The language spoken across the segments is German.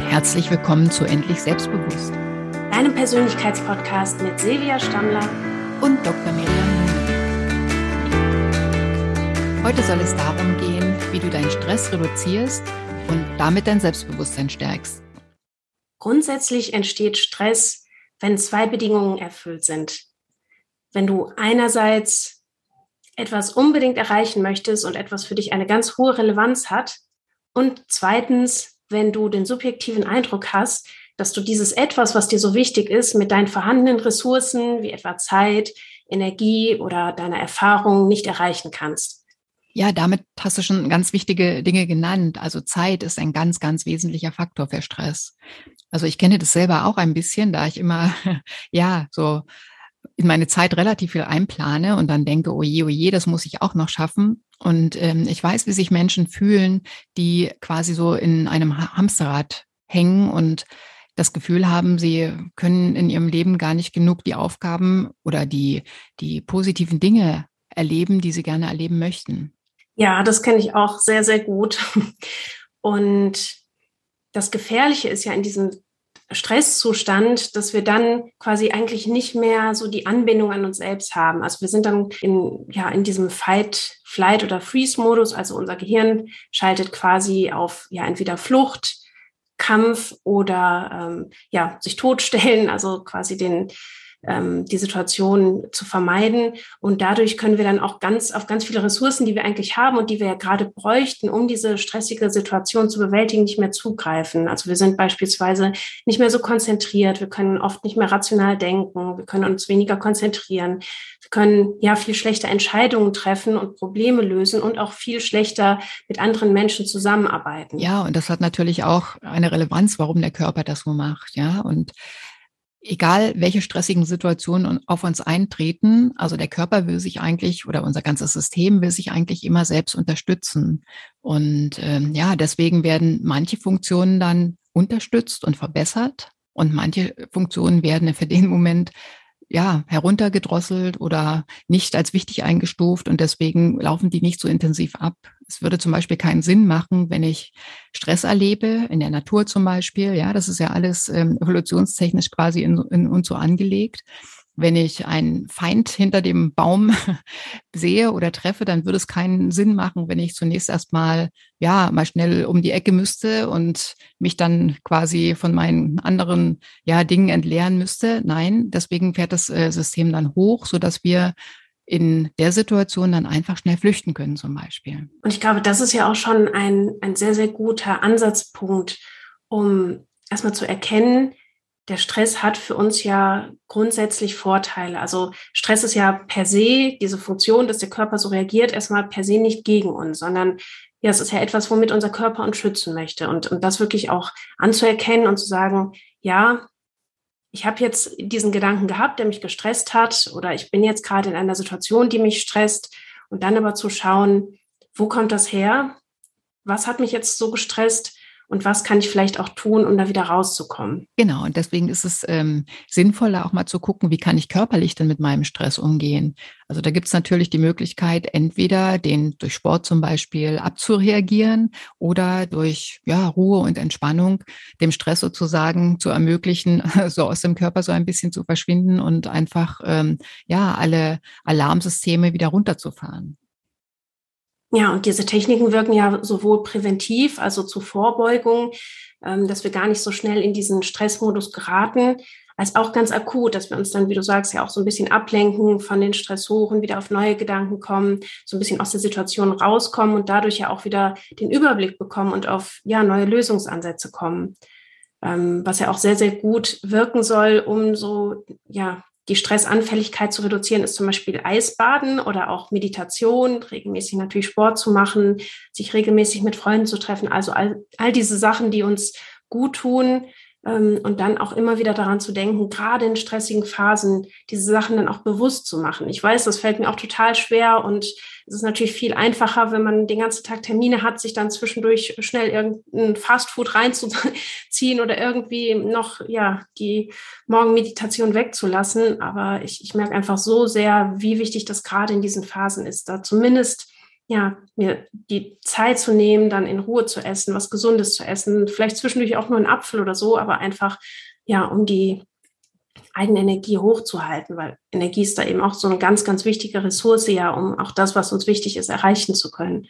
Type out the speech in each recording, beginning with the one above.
herzlich willkommen zu Endlich Selbstbewusst. Deinem Persönlichkeitspodcast mit Silvia Stammler und Dr. Miriam Heute soll es darum gehen, wie du deinen Stress reduzierst und damit dein Selbstbewusstsein stärkst. Grundsätzlich entsteht Stress, wenn zwei Bedingungen erfüllt sind. Wenn du einerseits etwas unbedingt erreichen möchtest und etwas für dich eine ganz hohe Relevanz hat und zweitens wenn du den subjektiven Eindruck hast, dass du dieses etwas, was dir so wichtig ist, mit deinen vorhandenen Ressourcen wie etwa Zeit, Energie oder deiner Erfahrung nicht erreichen kannst. Ja, damit hast du schon ganz wichtige Dinge genannt. Also Zeit ist ein ganz, ganz wesentlicher Faktor für Stress. Also ich kenne das selber auch ein bisschen, da ich immer, ja, so in meine Zeit relativ viel einplane und dann denke, oh je, oh je, das muss ich auch noch schaffen. Und ähm, ich weiß, wie sich Menschen fühlen, die quasi so in einem Hamsterrad hängen und das Gefühl haben, sie können in ihrem Leben gar nicht genug die Aufgaben oder die, die positiven Dinge erleben, die sie gerne erleben möchten. Ja, das kenne ich auch sehr, sehr gut. Und das Gefährliche ist ja in diesem Stresszustand, dass wir dann quasi eigentlich nicht mehr so die Anbindung an uns selbst haben. Also wir sind dann in, ja, in diesem Fight, Flight oder Freeze-Modus. Also unser Gehirn schaltet quasi auf, ja, entweder Flucht, Kampf oder, ähm, ja, sich totstellen, also quasi den, ähm, die Situation zu vermeiden. Und dadurch können wir dann auch ganz auf ganz viele Ressourcen, die wir eigentlich haben und die wir ja gerade bräuchten, um diese stressige Situation zu bewältigen, nicht mehr zugreifen. Also wir sind beispielsweise nicht mehr so konzentriert, wir können oft nicht mehr rational denken, wir können uns weniger konzentrieren, wir können ja viel schlechter Entscheidungen treffen und Probleme lösen und auch viel schlechter mit anderen Menschen zusammenarbeiten. Ja, und das hat natürlich auch eine Relevanz, warum der Körper das so macht. Ja, und egal welche stressigen Situationen auf uns eintreten, also der Körper will sich eigentlich oder unser ganzes System will sich eigentlich immer selbst unterstützen. Und ähm, ja, deswegen werden manche Funktionen dann unterstützt und verbessert und manche Funktionen werden für den Moment ja, heruntergedrosselt oder nicht als wichtig eingestuft und deswegen laufen die nicht so intensiv ab. Es würde zum Beispiel keinen Sinn machen, wenn ich Stress erlebe, in der Natur zum Beispiel. Ja, das ist ja alles ähm, evolutionstechnisch quasi in, in uns so angelegt wenn ich einen Feind hinter dem Baum sehe oder treffe, dann würde es keinen Sinn machen, wenn ich zunächst erstmal, ja, mal schnell um die Ecke müsste und mich dann quasi von meinen anderen, ja, Dingen entleeren müsste. Nein, deswegen fährt das äh, System dann hoch, so dass wir in der Situation dann einfach schnell flüchten können, zum Beispiel. Und ich glaube, das ist ja auch schon ein, ein sehr, sehr guter Ansatzpunkt, um erstmal zu erkennen, der Stress hat für uns ja grundsätzlich Vorteile. Also Stress ist ja per se diese Funktion, dass der Körper so reagiert, erstmal per se nicht gegen uns, sondern ja, es ist ja etwas, womit unser Körper uns schützen möchte. Und, und das wirklich auch anzuerkennen und zu sagen, ja, ich habe jetzt diesen Gedanken gehabt, der mich gestresst hat, oder ich bin jetzt gerade in einer Situation, die mich stresst, und dann aber zu schauen, wo kommt das her? Was hat mich jetzt so gestresst? Und was kann ich vielleicht auch tun, um da wieder rauszukommen. Genau, und deswegen ist es ähm, sinnvoller auch mal zu gucken, wie kann ich körperlich denn mit meinem Stress umgehen. Also da gibt es natürlich die Möglichkeit, entweder den durch Sport zum Beispiel abzureagieren oder durch ja, Ruhe und Entspannung dem Stress sozusagen zu ermöglichen, so aus dem Körper so ein bisschen zu verschwinden und einfach ähm, ja alle Alarmsysteme wieder runterzufahren. Ja, und diese Techniken wirken ja sowohl präventiv, also zur Vorbeugung, ähm, dass wir gar nicht so schnell in diesen Stressmodus geraten, als auch ganz akut, dass wir uns dann, wie du sagst, ja auch so ein bisschen ablenken von den Stressoren, wieder auf neue Gedanken kommen, so ein bisschen aus der Situation rauskommen und dadurch ja auch wieder den Überblick bekommen und auf ja neue Lösungsansätze kommen. Ähm, was ja auch sehr, sehr gut wirken soll, um so ja die Stressanfälligkeit zu reduzieren, ist zum Beispiel Eisbaden oder auch Meditation, regelmäßig natürlich Sport zu machen, sich regelmäßig mit Freunden zu treffen. Also all, all diese Sachen, die uns gut tun, und dann auch immer wieder daran zu denken, gerade in stressigen Phasen diese Sachen dann auch bewusst zu machen. Ich weiß, das fällt mir auch total schwer und es ist natürlich viel einfacher, wenn man den ganzen Tag Termine hat, sich dann zwischendurch schnell irgendein Fastfood reinzuziehen oder irgendwie noch ja die Morgenmeditation wegzulassen. Aber ich, ich merke einfach so sehr, wie wichtig das gerade in diesen Phasen ist, da zumindest ja, mir die Zeit zu nehmen, dann in Ruhe zu essen, was Gesundes zu essen, vielleicht zwischendurch auch nur einen Apfel oder so, aber einfach, ja, um die eigene Energie hochzuhalten, weil Energie ist da eben auch so eine ganz, ganz wichtige Ressource, ja, um auch das, was uns wichtig ist, erreichen zu können.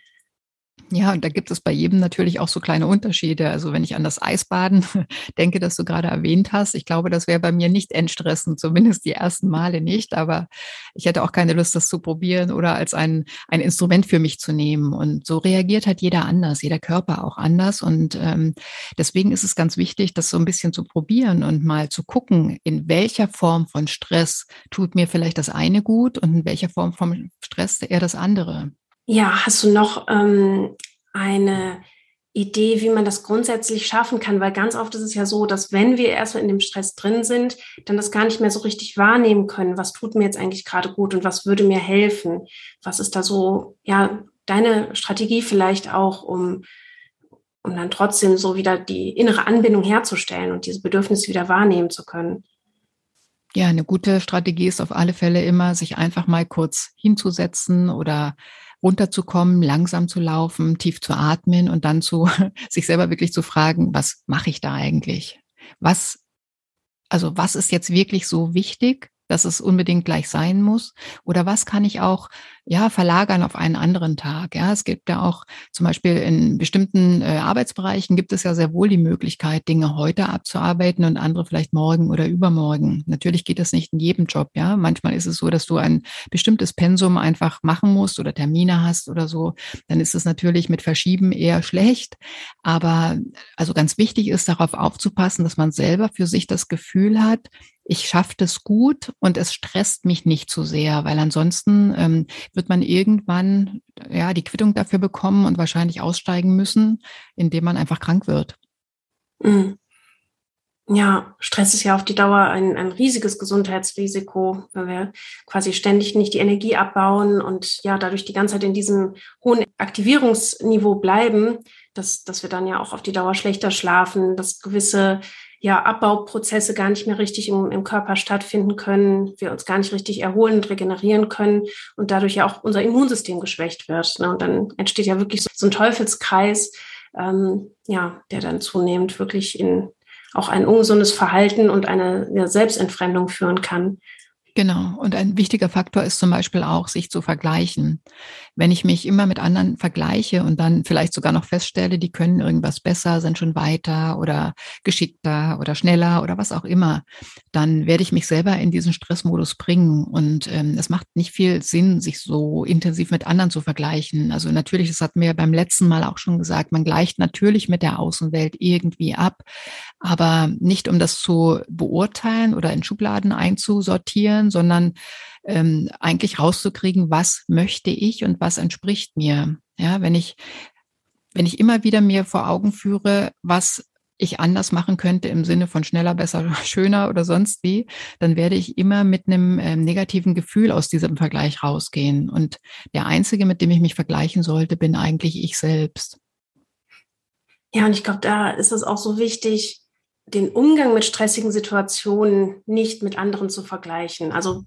Ja, und da gibt es bei jedem natürlich auch so kleine Unterschiede. Also wenn ich an das Eisbaden denke, das du gerade erwähnt hast, ich glaube, das wäre bei mir nicht entstressend, zumindest die ersten Male nicht. Aber ich hätte auch keine Lust, das zu probieren oder als ein, ein Instrument für mich zu nehmen. Und so reagiert halt jeder anders, jeder Körper auch anders. Und ähm, deswegen ist es ganz wichtig, das so ein bisschen zu probieren und mal zu gucken, in welcher Form von Stress tut mir vielleicht das eine gut und in welcher Form von Stress eher das andere. Ja, hast du noch ähm, eine Idee, wie man das grundsätzlich schaffen kann? Weil ganz oft ist es ja so, dass wenn wir erstmal in dem Stress drin sind, dann das gar nicht mehr so richtig wahrnehmen können. Was tut mir jetzt eigentlich gerade gut und was würde mir helfen? Was ist da so, ja, deine Strategie vielleicht auch, um, um dann trotzdem so wieder die innere Anbindung herzustellen und diese Bedürfnisse wieder wahrnehmen zu können? Ja, eine gute Strategie ist auf alle Fälle immer, sich einfach mal kurz hinzusetzen oder runterzukommen, langsam zu laufen, tief zu atmen und dann zu sich selber wirklich zu fragen, was mache ich da eigentlich? Was, also was ist jetzt wirklich so wichtig? Dass es unbedingt gleich sein muss? Oder was kann ich auch ja verlagern auf einen anderen Tag? Ja, es gibt ja auch zum Beispiel in bestimmten äh, Arbeitsbereichen gibt es ja sehr wohl die Möglichkeit, Dinge heute abzuarbeiten und andere vielleicht morgen oder übermorgen. Natürlich geht das nicht in jedem Job. Ja, manchmal ist es so, dass du ein bestimmtes Pensum einfach machen musst oder Termine hast oder so. Dann ist es natürlich mit Verschieben eher schlecht. Aber also ganz wichtig ist darauf aufzupassen, dass man selber für sich das Gefühl hat, ich schaffe das gut und es stresst mich nicht zu so sehr, weil ansonsten ähm, wird man irgendwann ja die Quittung dafür bekommen und wahrscheinlich aussteigen müssen, indem man einfach krank wird. Mhm. Ja, Stress ist ja auf die Dauer ein, ein riesiges Gesundheitsrisiko, weil wir quasi ständig nicht die Energie abbauen und ja, dadurch die ganze Zeit in diesem hohen Aktivierungsniveau bleiben, dass, dass wir dann ja auch auf die Dauer schlechter schlafen, dass gewisse ja, Abbauprozesse gar nicht mehr richtig im, im Körper stattfinden können, wir uns gar nicht richtig erholen und regenerieren können und dadurch ja auch unser Immunsystem geschwächt wird. Ne? Und dann entsteht ja wirklich so, so ein Teufelskreis, ähm, ja, der dann zunehmend wirklich in auch ein ungesundes Verhalten und eine ja, Selbstentfremdung führen kann. Genau. Und ein wichtiger Faktor ist zum Beispiel auch, sich zu vergleichen. Wenn ich mich immer mit anderen vergleiche und dann vielleicht sogar noch feststelle, die können irgendwas besser, sind schon weiter oder geschickter oder schneller oder was auch immer, dann werde ich mich selber in diesen Stressmodus bringen. Und ähm, es macht nicht viel Sinn, sich so intensiv mit anderen zu vergleichen. Also natürlich, das hatten wir beim letzten Mal auch schon gesagt, man gleicht natürlich mit der Außenwelt irgendwie ab, aber nicht um das zu beurteilen oder in Schubladen einzusortieren, sondern ähm, eigentlich rauszukriegen, was möchte ich und was entspricht mir. Ja, wenn ich, wenn ich immer wieder mir vor Augen führe, was ich anders machen könnte im Sinne von schneller, besser, schöner oder sonst wie, dann werde ich immer mit einem ähm, negativen Gefühl aus diesem Vergleich rausgehen. Und der Einzige, mit dem ich mich vergleichen sollte, bin eigentlich ich selbst. Ja, und ich glaube, da ist es auch so wichtig, den Umgang mit stressigen Situationen nicht mit anderen zu vergleichen. Also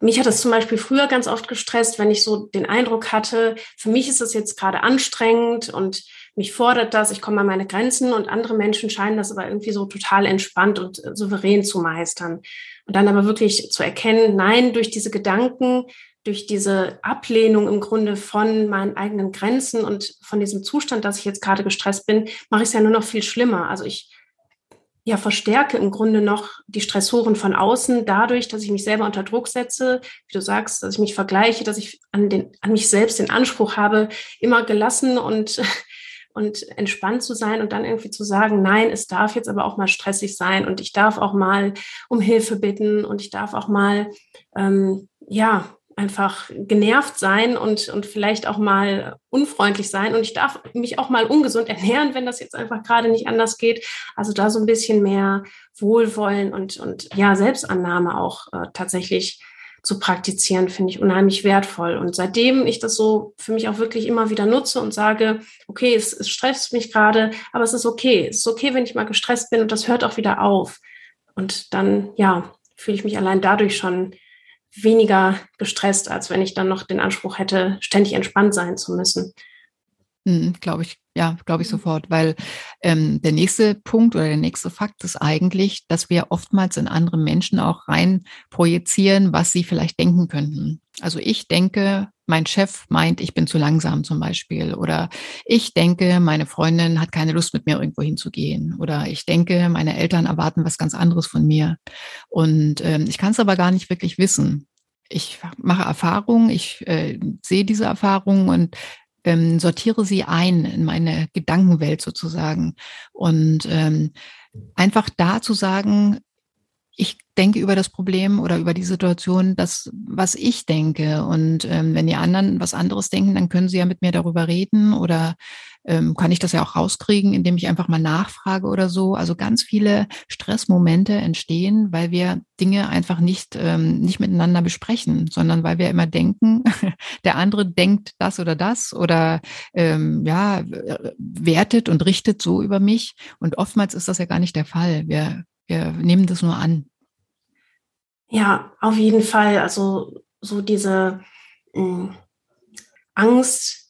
mich hat das zum Beispiel früher ganz oft gestresst, wenn ich so den Eindruck hatte, für mich ist es jetzt gerade anstrengend und mich fordert das, ich komme an meine Grenzen und andere Menschen scheinen das aber irgendwie so total entspannt und äh, souverän zu meistern. Und dann aber wirklich zu erkennen, nein, durch diese Gedanken, durch diese Ablehnung im Grunde von meinen eigenen Grenzen und von diesem Zustand, dass ich jetzt gerade gestresst bin, mache ich es ja nur noch viel schlimmer. Also ich ja, verstärke im Grunde noch die Stressoren von außen dadurch, dass ich mich selber unter Druck setze, wie du sagst, dass ich mich vergleiche, dass ich an, den, an mich selbst den Anspruch habe, immer gelassen und, und entspannt zu sein und dann irgendwie zu sagen, nein, es darf jetzt aber auch mal stressig sein und ich darf auch mal um Hilfe bitten und ich darf auch mal, ähm, ja, einfach genervt sein und, und vielleicht auch mal unfreundlich sein. Und ich darf mich auch mal ungesund ernähren, wenn das jetzt einfach gerade nicht anders geht. Also da so ein bisschen mehr Wohlwollen und, und ja, Selbstannahme auch äh, tatsächlich zu praktizieren, finde ich unheimlich wertvoll. Und seitdem ich das so für mich auch wirklich immer wieder nutze und sage, okay, es, es stresst mich gerade, aber es ist okay. Es ist okay, wenn ich mal gestresst bin und das hört auch wieder auf. Und dann, ja, fühle ich mich allein dadurch schon weniger gestresst, als wenn ich dann noch den Anspruch hätte, ständig entspannt sein zu müssen. Mhm, glaube ich, ja, glaube ich mhm. sofort, weil ähm, der nächste Punkt oder der nächste Fakt ist eigentlich, dass wir oftmals in andere Menschen auch rein projizieren, was sie vielleicht denken könnten. Also ich denke, mein Chef meint, ich bin zu langsam zum Beispiel. Oder ich denke, meine Freundin hat keine Lust, mit mir irgendwo hinzugehen. Oder ich denke, meine Eltern erwarten was ganz anderes von mir. Und ähm, ich kann es aber gar nicht wirklich wissen. Ich mache Erfahrungen, ich äh, sehe diese Erfahrungen und ähm, sortiere sie ein in meine Gedankenwelt sozusagen. Und ähm, einfach da zu sagen, ich denke über das Problem oder über die Situation das, was ich denke. Und ähm, wenn die anderen was anderes denken, dann können sie ja mit mir darüber reden oder ähm, kann ich das ja auch rauskriegen, indem ich einfach mal nachfrage oder so. Also ganz viele Stressmomente entstehen, weil wir Dinge einfach nicht, ähm, nicht miteinander besprechen, sondern weil wir immer denken, der andere denkt das oder das oder ähm, ja, wertet und richtet so über mich. Und oftmals ist das ja gar nicht der Fall. Wir, wir nehmen das nur an. Ja, auf jeden Fall. Also so diese mh, hm, Angst,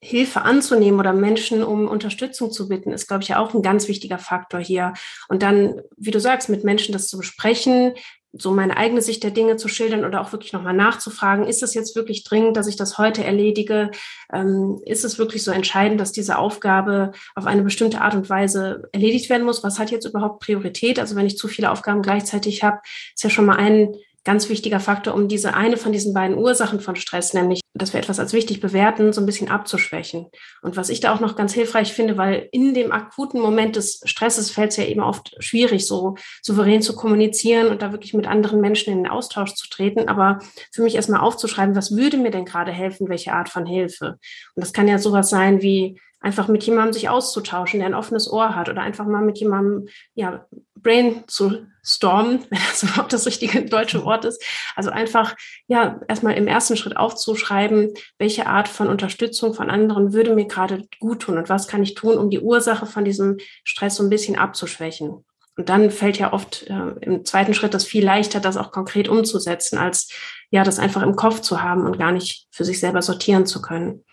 Hilfe anzunehmen oder Menschen um Unterstützung zu bitten, ist, glaube ich, auch ein ganz wichtiger Faktor hier. Und dann, wie du sagst, mit Menschen das zu besprechen, so meine eigene Sicht der Dinge zu schildern oder auch wirklich nochmal nachzufragen, ist es jetzt wirklich dringend, dass ich das heute erledige? Ähm, ist es wirklich so entscheidend, dass diese Aufgabe auf eine bestimmte Art und Weise erledigt werden muss? Was hat jetzt überhaupt Priorität? Also wenn ich zu viele Aufgaben gleichzeitig habe, ist ja schon mal ein ganz wichtiger Faktor, um diese eine von diesen beiden Ursachen von Stress, nämlich, dass wir etwas als wichtig bewerten, so ein bisschen abzuschwächen. Und was ich da auch noch ganz hilfreich finde, weil in dem akuten Moment des Stresses fällt es ja eben oft schwierig, so souverän zu kommunizieren und da wirklich mit anderen Menschen in den Austausch zu treten. Aber für mich erstmal aufzuschreiben, was würde mir denn gerade helfen, welche Art von Hilfe? Und das kann ja sowas sein wie, einfach mit jemandem sich auszutauschen, der ein offenes Ohr hat oder einfach mal mit jemandem, ja, Brain zu stormen, wenn das überhaupt das richtige deutsche Wort ist. Also einfach, ja, erstmal im ersten Schritt aufzuschreiben, welche Art von Unterstützung von anderen würde mir gerade gut tun und was kann ich tun, um die Ursache von diesem Stress so ein bisschen abzuschwächen. Und dann fällt ja oft äh, im zweiten Schritt das viel leichter, das auch konkret umzusetzen, als ja, das einfach im Kopf zu haben und gar nicht für sich selber sortieren zu können.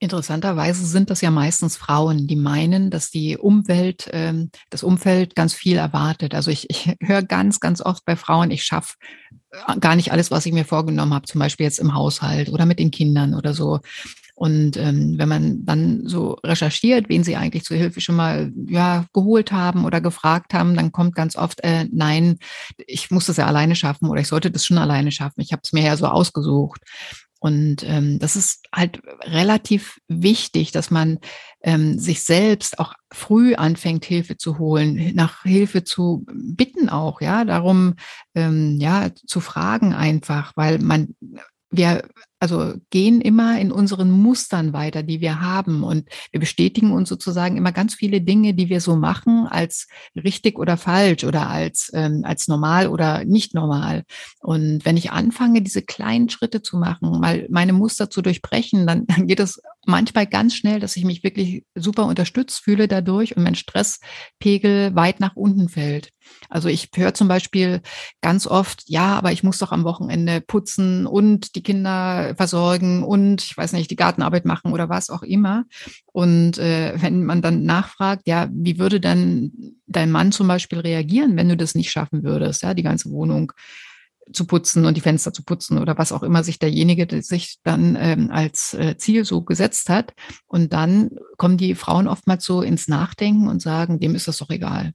Interessanterweise sind das ja meistens Frauen, die meinen, dass die Umwelt, ähm, das Umfeld ganz viel erwartet. Also ich, ich höre ganz, ganz oft bei Frauen, ich schaffe äh, gar nicht alles, was ich mir vorgenommen habe, zum Beispiel jetzt im Haushalt oder mit den Kindern oder so. Und ähm, wenn man dann so recherchiert, wen sie eigentlich zur Hilfe schon mal ja, geholt haben oder gefragt haben, dann kommt ganz oft, äh, nein, ich muss das ja alleine schaffen oder ich sollte das schon alleine schaffen. Ich habe es mir ja so ausgesucht. Und ähm, das ist halt relativ wichtig, dass man ähm, sich selbst auch früh anfängt, Hilfe zu holen, nach Hilfe zu bitten auch, ja, darum ähm, ja zu fragen einfach, weil man wir also gehen immer in unseren Mustern weiter, die wir haben. Und wir bestätigen uns sozusagen immer ganz viele Dinge, die wir so machen, als richtig oder falsch oder als, ähm, als normal oder nicht normal. Und wenn ich anfange, diese kleinen Schritte zu machen, mal meine Muster zu durchbrechen, dann, dann geht es manchmal ganz schnell, dass ich mich wirklich super unterstützt fühle dadurch und mein Stresspegel weit nach unten fällt. Also ich höre zum Beispiel ganz oft, ja, aber ich muss doch am Wochenende putzen und die Kinder versorgen und ich weiß nicht, die Gartenarbeit machen oder was auch immer. Und äh, wenn man dann nachfragt, ja, wie würde dann dein Mann zum Beispiel reagieren, wenn du das nicht schaffen würdest, ja, die ganze Wohnung zu putzen und die Fenster zu putzen oder was auch immer sich derjenige sich dann ähm, als äh, Ziel so gesetzt hat. Und dann kommen die Frauen oftmals so ins Nachdenken und sagen, dem ist das doch egal.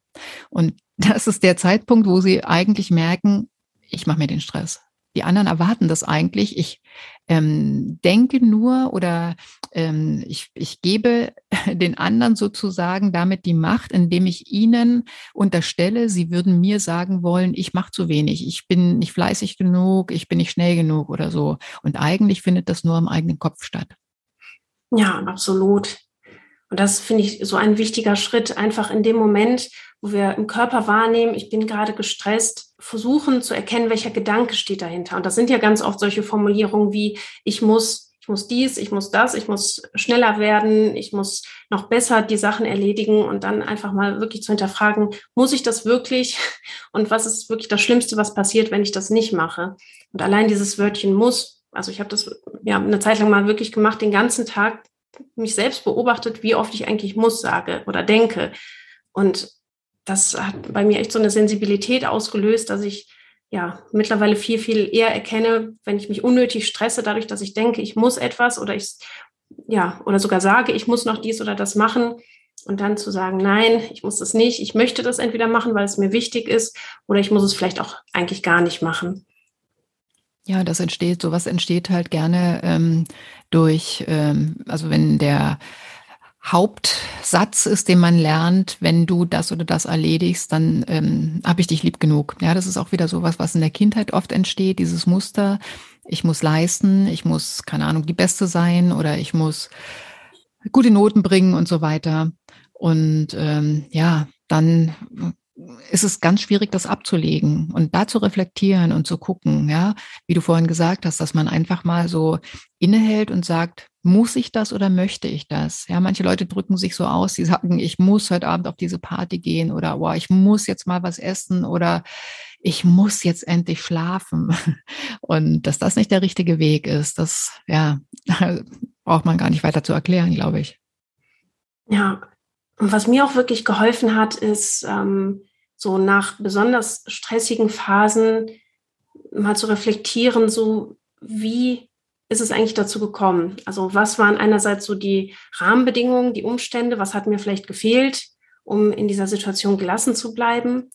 Und das ist der Zeitpunkt, wo sie eigentlich merken, ich mache mir den Stress. Die anderen erwarten das eigentlich. Ich ähm, denke nur oder ähm, ich, ich gebe den anderen sozusagen damit die Macht, indem ich ihnen unterstelle, sie würden mir sagen wollen, ich mache zu wenig, ich bin nicht fleißig genug, ich bin nicht schnell genug oder so. Und eigentlich findet das nur im eigenen Kopf statt. Ja, absolut. Und das finde ich so ein wichtiger Schritt, einfach in dem Moment, wo wir im Körper wahrnehmen, ich bin gerade gestresst, versuchen zu erkennen, welcher Gedanke steht dahinter. Und das sind ja ganz oft solche Formulierungen wie, ich muss ich muss dies, ich muss das, ich muss schneller werden, ich muss noch besser die Sachen erledigen und dann einfach mal wirklich zu hinterfragen, muss ich das wirklich und was ist wirklich das Schlimmste, was passiert, wenn ich das nicht mache? Und allein dieses Wörtchen muss, also ich habe das ja eine Zeit lang mal wirklich gemacht, den ganzen Tag mich selbst beobachtet, wie oft ich eigentlich muss sage oder denke. Und das hat bei mir echt so eine Sensibilität ausgelöst, dass ich ja, mittlerweile viel, viel eher erkenne, wenn ich mich unnötig stresse, dadurch, dass ich denke, ich muss etwas oder ich, ja, oder sogar sage, ich muss noch dies oder das machen und dann zu sagen, nein, ich muss das nicht, ich möchte das entweder machen, weil es mir wichtig ist oder ich muss es vielleicht auch eigentlich gar nicht machen. Ja, das entsteht, sowas entsteht halt gerne ähm, durch, ähm, also wenn der Hauptsatz ist, den man lernt, wenn du das oder das erledigst, dann ähm, habe ich dich lieb genug. Ja, das ist auch wieder sowas, was in der Kindheit oft entsteht, dieses Muster. Ich muss leisten, ich muss, keine Ahnung, die Beste sein oder ich muss gute Noten bringen und so weiter. Und ähm, ja, dann ist es ganz schwierig, das abzulegen und da zu reflektieren und zu gucken, ja, wie du vorhin gesagt hast, dass man einfach mal so innehält und sagt, muss ich das oder möchte ich das? Ja, manche Leute drücken sich so aus, die sagen, ich muss heute Abend auf diese Party gehen oder wow, ich muss jetzt mal was essen oder ich muss jetzt endlich schlafen. Und dass das nicht der richtige Weg ist, das ja, braucht man gar nicht weiter zu erklären, glaube ich. Ja, und was mir auch wirklich geholfen hat, ist ähm, so nach besonders stressigen Phasen mal zu reflektieren, so wie ist es eigentlich dazu gekommen? Also was waren einerseits so die Rahmenbedingungen, die Umstände, was hat mir vielleicht gefehlt, um in dieser Situation gelassen zu bleiben?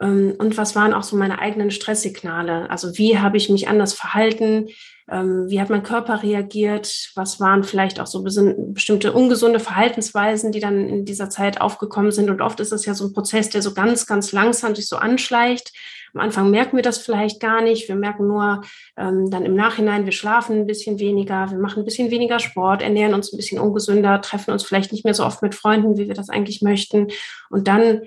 Ähm, und was waren auch so meine eigenen Stresssignale? Also wie habe ich mich anders verhalten? Ähm, wie hat mein Körper reagiert? Was waren vielleicht auch so bestimmte ungesunde Verhaltensweisen, die dann in dieser Zeit aufgekommen sind? Und oft ist es ja so ein Prozess, der so ganz, ganz langsam sich so anschleicht. Am Anfang merken wir das vielleicht gar nicht. Wir merken nur ähm, dann im Nachhinein, wir schlafen ein bisschen weniger, wir machen ein bisschen weniger Sport, ernähren uns ein bisschen ungesünder, treffen uns vielleicht nicht mehr so oft mit Freunden, wie wir das eigentlich möchten. Und dann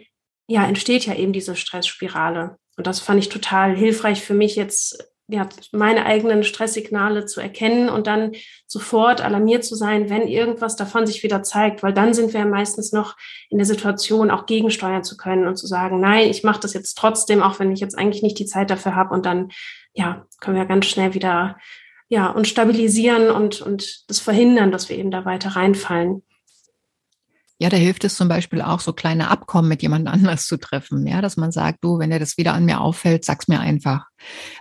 ja, entsteht ja eben diese Stressspirale. Und das fand ich total hilfreich für mich jetzt ja, meine eigenen Stresssignale zu erkennen und dann sofort alarmiert zu sein, wenn irgendwas davon sich wieder zeigt, weil dann sind wir meistens noch in der Situation, auch gegensteuern zu können und zu sagen, nein, ich mache das jetzt trotzdem, auch wenn ich jetzt eigentlich nicht die Zeit dafür habe und dann ja, können wir ganz schnell wieder ja, uns stabilisieren und, und das verhindern, dass wir eben da weiter reinfallen. Ja, da hilft es zum Beispiel auch, so kleine Abkommen mit jemand anders zu treffen. Ja, dass man sagt, du, wenn dir das wieder an mir auffällt, sag's mir einfach.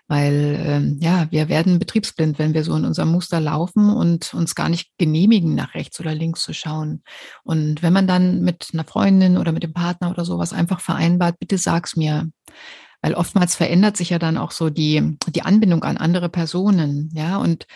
Weil, ähm, ja, wir werden betriebsblind, wenn wir so in unserem Muster laufen und uns gar nicht genehmigen, nach rechts oder links zu schauen. Und wenn man dann mit einer Freundin oder mit dem Partner oder sowas einfach vereinbart, bitte sag's mir. Weil oftmals verändert sich ja dann auch so die, die Anbindung an andere Personen. Ja, und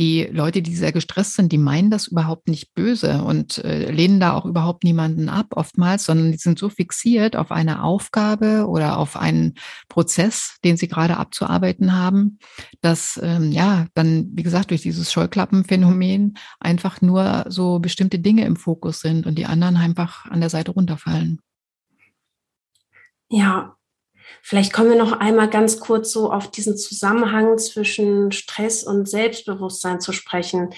die Leute, die sehr gestresst sind, die meinen das überhaupt nicht böse und äh, lehnen da auch überhaupt niemanden ab oftmals, sondern die sind so fixiert auf eine Aufgabe oder auf einen Prozess, den sie gerade abzuarbeiten haben, dass ähm, ja dann, wie gesagt, durch dieses Scheuklappenphänomen einfach nur so bestimmte Dinge im Fokus sind und die anderen einfach an der Seite runterfallen. Ja, Vielleicht kommen wir noch einmal ganz kurz so auf diesen Zusammenhang zwischen Stress und Selbstbewusstsein zu sprechen,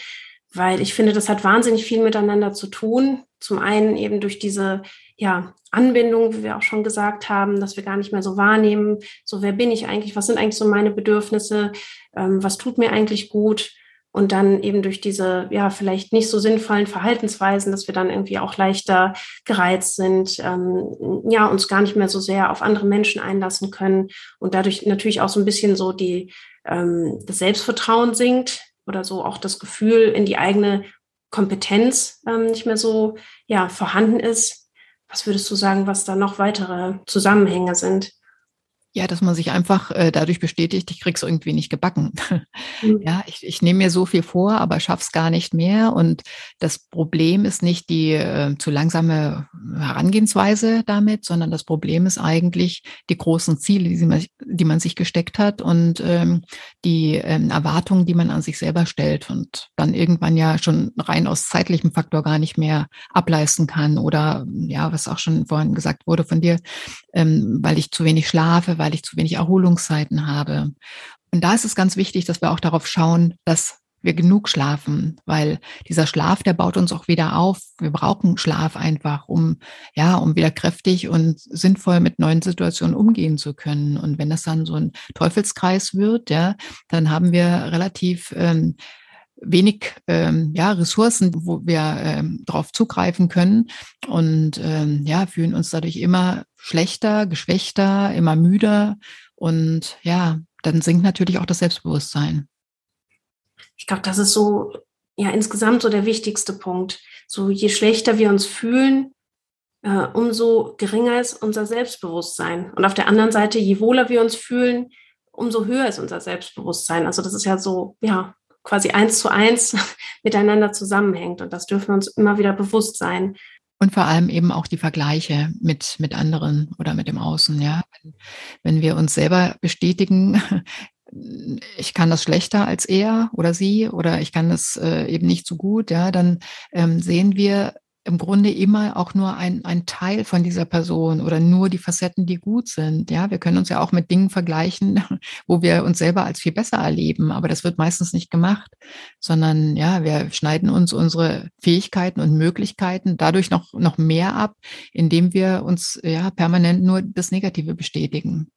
weil ich finde, das hat wahnsinnig viel miteinander zu tun. Zum einen eben durch diese ja, Anbindung, wie wir auch schon gesagt haben, dass wir gar nicht mehr so wahrnehmen, so wer bin ich eigentlich, was sind eigentlich so meine Bedürfnisse, ähm, was tut mir eigentlich gut und dann eben durch diese, ja, vielleicht nicht so sinnvollen Verhaltensweisen, dass wir dann irgendwie auch leichter gereizt sind, ähm, ja, uns gar nicht mehr so sehr auf andere Menschen einlassen können und dadurch natürlich auch so ein bisschen so die, ähm, das Selbstvertrauen sinkt oder so auch das Gefühl in die eigene Kompetenz ähm, nicht mehr so, ja, vorhanden ist. Was würdest du sagen, was da noch weitere Zusammenhänge sind? Ja, dass man sich einfach äh, dadurch bestätigt, ich krieg's irgendwie nicht gebacken. Mhm. Ja, ich, ich nehme mir so viel vor, aber schaff's gar nicht mehr. Und das Problem ist nicht die äh, zu langsame Herangehensweise damit, sondern das Problem ist eigentlich die großen Ziele, die man, die man sich gesteckt hat und ähm, die ähm, Erwartungen, die man an sich selber stellt und dann irgendwann ja schon rein aus zeitlichem Faktor gar nicht mehr ableisten kann. Oder ja, was auch schon vorhin gesagt wurde von dir, ähm, weil ich zu wenig schlafe, weil ich zu wenig Erholungszeiten habe. Und da ist es ganz wichtig, dass wir auch darauf schauen, dass wir genug schlafen, weil dieser Schlaf, der baut uns auch wieder auf. Wir brauchen Schlaf einfach, um, ja, um wieder kräftig und sinnvoll mit neuen Situationen umgehen zu können. Und wenn das dann so ein Teufelskreis wird, ja, dann haben wir relativ, ähm, wenig ähm, ja, Ressourcen, wo wir ähm, darauf zugreifen können und ähm, ja, fühlen uns dadurch immer schlechter, geschwächter, immer müder und ja, dann sinkt natürlich auch das Selbstbewusstsein. Ich glaube, das ist so ja insgesamt so der wichtigste Punkt. So je schlechter wir uns fühlen, äh, umso geringer ist unser Selbstbewusstsein. Und auf der anderen Seite, je wohler wir uns fühlen, umso höher ist unser Selbstbewusstsein. Also das ist ja so, ja, quasi eins zu eins miteinander zusammenhängt. Und das dürfen wir uns immer wieder bewusst sein. Und vor allem eben auch die Vergleiche mit, mit anderen oder mit dem Außen, ja. Wenn, wir uns selber bestätigen, ich kann das schlechter als er oder sie oder ich kann das äh, eben nicht so gut, ja, dann ähm, sehen wir im Grunde immer auch nur ein, ein Teil von dieser Person oder nur die Facetten, die gut sind. Ja, wir können uns ja auch mit Dingen vergleichen, wo wir uns selber als viel besser erleben, aber das wird meistens nicht gemacht, sondern ja, wir schneiden uns unsere Fähigkeiten und Möglichkeiten dadurch noch, noch mehr ab, indem wir uns ja permanent nur das Negative bestätigen.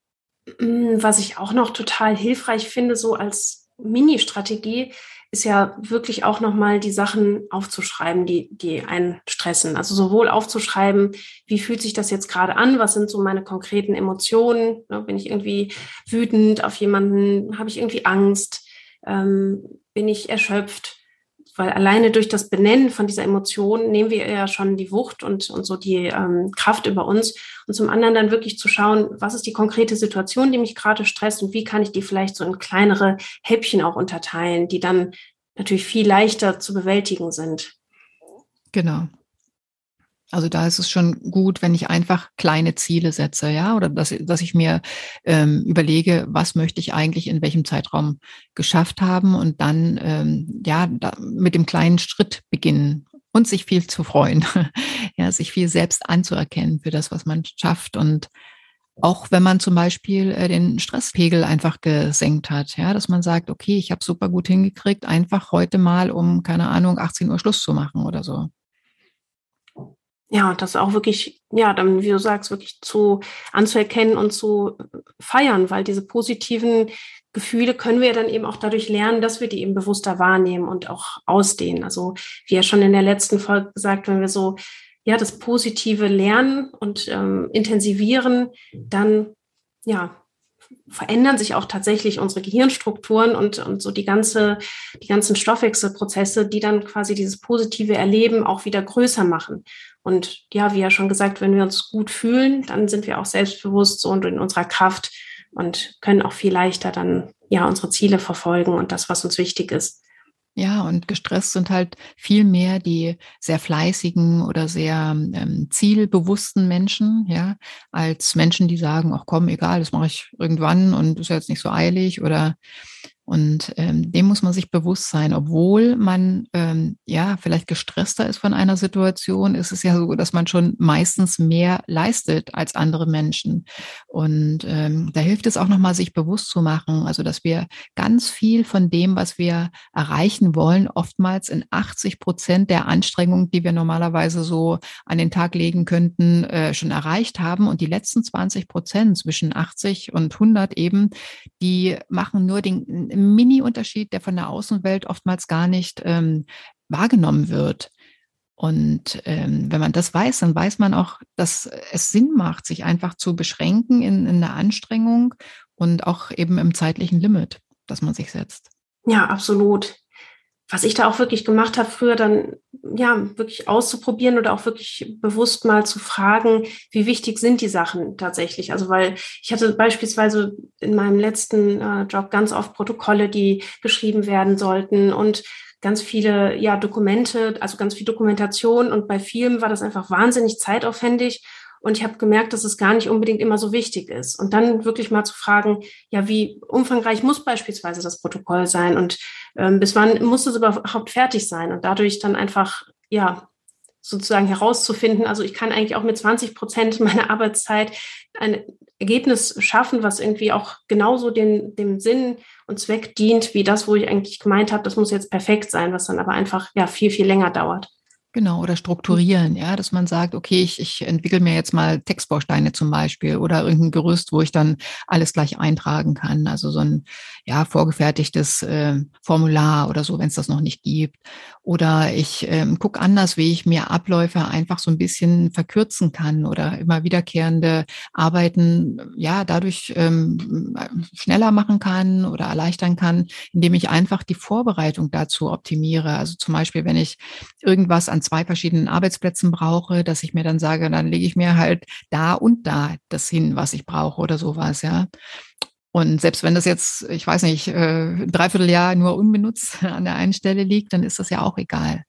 Mm, was ich auch noch total hilfreich finde, so als Mini-Strategie, ist ja wirklich auch nochmal die Sachen aufzuschreiben, die, die einen stressen. Also sowohl aufzuschreiben, wie fühlt sich das jetzt gerade an, was sind so meine konkreten Emotionen, ne, bin ich irgendwie wütend auf jemanden, habe ich irgendwie Angst, ähm, bin ich erschöpft, weil alleine durch das Benennen von dieser Emotion nehmen wir ja schon die Wucht und, und so die ähm, Kraft über uns. Und zum anderen dann wirklich zu schauen, was ist die konkrete Situation, die mich gerade stresst und wie kann ich die vielleicht so in kleinere Häppchen auch unterteilen, die dann natürlich viel leichter zu bewältigen sind. Genau. Also da ist es schon gut, wenn ich einfach kleine Ziele setze, ja, oder dass, dass ich mir ähm, überlege, was möchte ich eigentlich in welchem Zeitraum geschafft haben und dann ähm, ja da, mit dem kleinen Schritt beginnen und sich viel zu freuen, ja, sich viel selbst anzuerkennen für das, was man schafft. Und auch wenn man zum Beispiel äh, den Stresspegel einfach gesenkt hat, ja, dass man sagt, okay, ich habe super gut hingekriegt, einfach heute mal um keine Ahnung 18 Uhr Schluss zu machen oder so ja, das auch wirklich, ja, dann, wie du sagst, wirklich zu anzuerkennen und zu feiern, weil diese positiven Gefühle können wir dann eben auch dadurch lernen, dass wir die eben bewusster wahrnehmen und auch ausdehnen. Also, wie ja schon in der letzten Folge gesagt, wenn wir so, ja, das Positive lernen und ähm, intensivieren, dann, ja, verändern sich auch tatsächlich unsere Gehirnstrukturen und, und so die ganze, die ganzen Stoffwechselprozesse, die dann quasi dieses positive Erleben auch wieder größer machen. Und ja, wie ja schon gesagt, wenn wir uns gut fühlen, dann sind wir auch selbstbewusst so und in unserer Kraft und können auch viel leichter dann ja unsere Ziele verfolgen und das, was uns wichtig ist. Ja, und gestresst sind halt viel mehr die sehr fleißigen oder sehr ähm, zielbewussten Menschen, ja, als Menschen, die sagen, ach komm, egal, das mache ich irgendwann und ist jetzt nicht so eilig oder und ähm, dem muss man sich bewusst sein, obwohl man ähm, ja vielleicht gestresster ist von einer Situation, ist es ja so, dass man schon meistens mehr leistet als andere Menschen. Und ähm, da hilft es auch nochmal, sich bewusst zu machen, also dass wir ganz viel von dem, was wir erreichen wollen, oftmals in 80 Prozent der Anstrengungen, die wir normalerweise so an den Tag legen könnten, äh, schon erreicht haben. Und die letzten 20 Prozent zwischen 80 und 100 eben, die machen nur den Mini-Unterschied, der von der Außenwelt oftmals gar nicht ähm, wahrgenommen wird. Und ähm, wenn man das weiß, dann weiß man auch, dass es Sinn macht, sich einfach zu beschränken in, in der Anstrengung und auch eben im zeitlichen Limit, das man sich setzt. Ja, absolut was ich da auch wirklich gemacht habe, früher dann ja wirklich auszuprobieren oder auch wirklich bewusst mal zu fragen, wie wichtig sind die Sachen tatsächlich. Also weil ich hatte beispielsweise in meinem letzten äh, Job ganz oft Protokolle, die geschrieben werden sollten und ganz viele ja Dokumente, also ganz viel Dokumentation und bei vielen war das einfach wahnsinnig zeitaufwendig und ich habe gemerkt, dass es gar nicht unbedingt immer so wichtig ist. Und dann wirklich mal zu fragen, ja, wie umfangreich muss beispielsweise das Protokoll sein und ähm, bis wann muss es überhaupt fertig sein? Und dadurch dann einfach, ja, sozusagen herauszufinden, also ich kann eigentlich auch mit 20 Prozent meiner Arbeitszeit eine, Ergebnis schaffen, was irgendwie auch genauso den, dem Sinn und Zweck dient, wie das, wo ich eigentlich gemeint habe, das muss jetzt perfekt sein, was dann aber einfach ja viel, viel länger dauert. Genau, oder strukturieren, ja, dass man sagt, okay, ich, ich entwickle mir jetzt mal Textbausteine zum Beispiel oder irgendein Gerüst, wo ich dann alles gleich eintragen kann. Also so ein ja, vorgefertigtes äh, Formular oder so, wenn es das noch nicht gibt. Oder ich ähm, gucke anders, wie ich mir Abläufe einfach so ein bisschen verkürzen kann oder immer wiederkehrende Arbeiten ja dadurch ähm, schneller machen kann oder erleichtern kann, indem ich einfach die Vorbereitung dazu optimiere. Also zum Beispiel, wenn ich irgendwas an zwei verschiedenen Arbeitsplätzen brauche, dass ich mir dann sage, dann lege ich mir halt da und da das hin, was ich brauche oder sowas, ja. Und selbst wenn das jetzt, ich weiß nicht, äh, ein Dreivierteljahr nur unbenutzt an der einen Stelle liegt, dann ist das ja auch egal.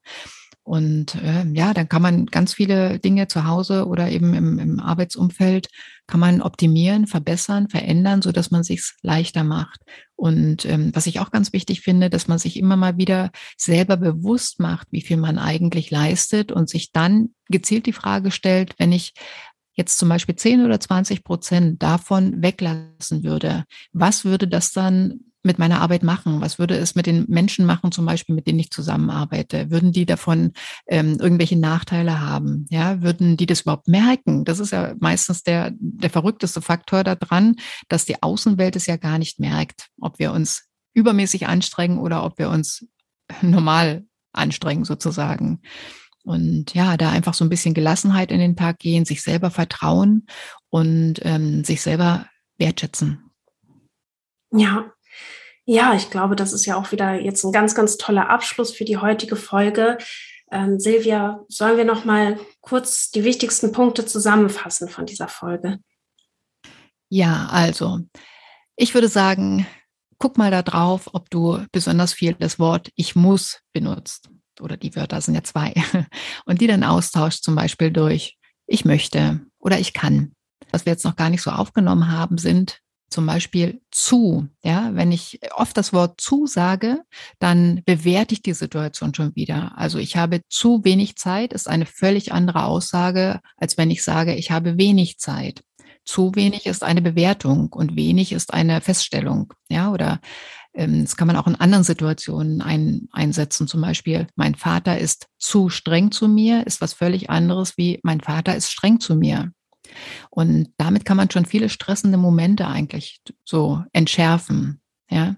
Und äh, ja, dann kann man ganz viele Dinge zu Hause oder eben im, im Arbeitsumfeld kann man optimieren, verbessern, verändern, so dass man sich's leichter macht. Und ähm, was ich auch ganz wichtig finde, dass man sich immer mal wieder selber bewusst macht, wie viel man eigentlich leistet und sich dann gezielt die Frage stellt, wenn ich jetzt zum Beispiel 10 oder 20 Prozent davon weglassen würde, was würde das dann mit meiner Arbeit machen? Was würde es mit den Menschen machen, zum Beispiel, mit denen ich zusammenarbeite? Würden die davon ähm, irgendwelche Nachteile haben? Ja, würden die das überhaupt merken? Das ist ja meistens der, der verrückteste Faktor daran, dass die Außenwelt es ja gar nicht merkt, ob wir uns übermäßig anstrengen oder ob wir uns normal anstrengen sozusagen. Und ja, da einfach so ein bisschen Gelassenheit in den Tag gehen, sich selber vertrauen und ähm, sich selber wertschätzen. Ja, ja, ich glaube, das ist ja auch wieder jetzt ein ganz, ganz toller Abschluss für die heutige Folge. Ähm, Silvia, sollen wir noch mal kurz die wichtigsten Punkte zusammenfassen von dieser Folge? Ja, also ich würde sagen, guck mal da drauf, ob du besonders viel das Wort ich muss benutzt oder die Wörter sind ja zwei, und die dann austauscht zum Beispiel durch ich möchte oder ich kann. Was wir jetzt noch gar nicht so aufgenommen haben, sind zum Beispiel zu. Ja, wenn ich oft das Wort zu sage, dann bewerte ich die Situation schon wieder. Also ich habe zu wenig Zeit ist eine völlig andere Aussage, als wenn ich sage, ich habe wenig Zeit. Zu wenig ist eine Bewertung und wenig ist eine Feststellung. Ja, oder ähm, das kann man auch in anderen Situationen ein, einsetzen. Zum Beispiel, mein Vater ist zu streng zu mir, ist was völlig anderes wie mein Vater ist streng zu mir. Und damit kann man schon viele stressende Momente eigentlich so entschärfen. Ja.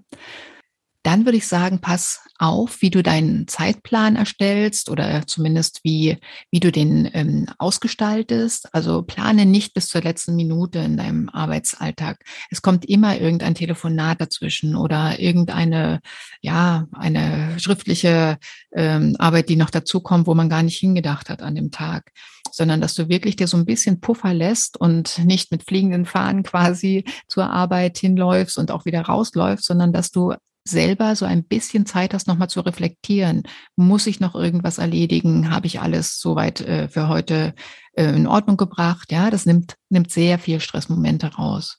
Dann würde ich sagen, pass auf, wie du deinen Zeitplan erstellst oder zumindest wie, wie du den ähm, ausgestaltest. Also plane nicht bis zur letzten Minute in deinem Arbeitsalltag. Es kommt immer irgendein Telefonat dazwischen oder irgendeine, ja, eine schriftliche ähm, Arbeit, die noch dazukommt, wo man gar nicht hingedacht hat an dem Tag sondern dass du wirklich dir so ein bisschen Puffer lässt und nicht mit fliegenden Fahnen quasi zur Arbeit hinläufst und auch wieder rausläufst, sondern dass du selber so ein bisschen Zeit hast, nochmal zu reflektieren. Muss ich noch irgendwas erledigen? Habe ich alles soweit äh, für heute äh, in Ordnung gebracht? Ja, das nimmt, nimmt sehr viel Stressmomente raus.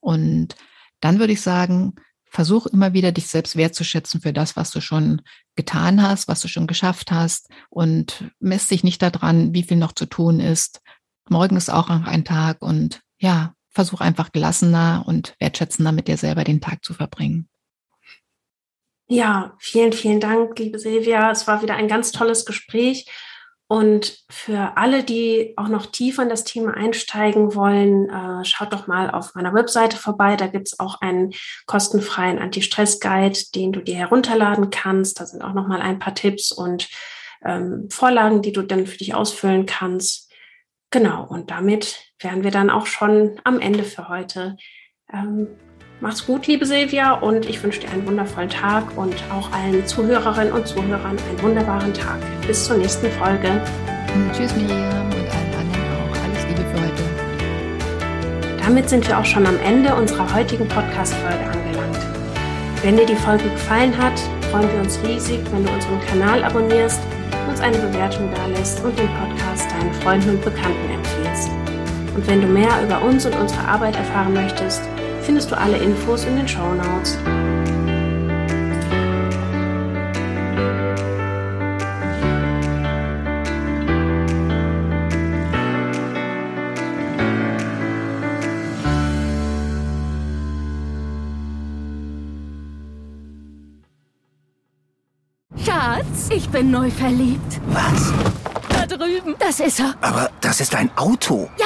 Und dann würde ich sagen, versuch immer wieder, dich selbst wertzuschätzen für das, was du schon getan hast, was du schon geschafft hast und mess dich nicht daran, wie viel noch zu tun ist. Morgen ist auch noch ein Tag und ja, versuch einfach gelassener und wertschätzender mit dir selber den Tag zu verbringen. Ja, vielen, vielen Dank, liebe Silvia. Es war wieder ein ganz tolles Gespräch. Und für alle, die auch noch tiefer in das Thema einsteigen wollen, äh, schaut doch mal auf meiner Webseite vorbei. Da gibt's auch einen kostenfreien Anti-Stress-Guide, den du dir herunterladen kannst. Da sind auch noch mal ein paar Tipps und ähm, Vorlagen, die du dann für dich ausfüllen kannst. Genau, und damit wären wir dann auch schon am Ende für heute. Ähm, Mach's gut, liebe Silvia, und ich wünsche dir einen wundervollen Tag und auch allen Zuhörerinnen und Zuhörern einen wunderbaren Tag. Bis zur nächsten Folge. Tschüss, Miriam, und allen anderen auch. Alles Liebe für heute. Damit sind wir auch schon am Ende unserer heutigen Podcast-Folge angelangt. Wenn dir die Folge gefallen hat, freuen wir uns riesig, wenn du unseren Kanal abonnierst, uns eine Bewertung dalässt und den Podcast deinen Freunden und Bekannten empfiehlst. Und wenn du mehr über uns und unsere Arbeit erfahren möchtest, findest du alle Infos in den Show Notes. Schatz, ich bin neu verliebt. Was? Da drüben. Das ist er. Aber das ist ein Auto. Ja.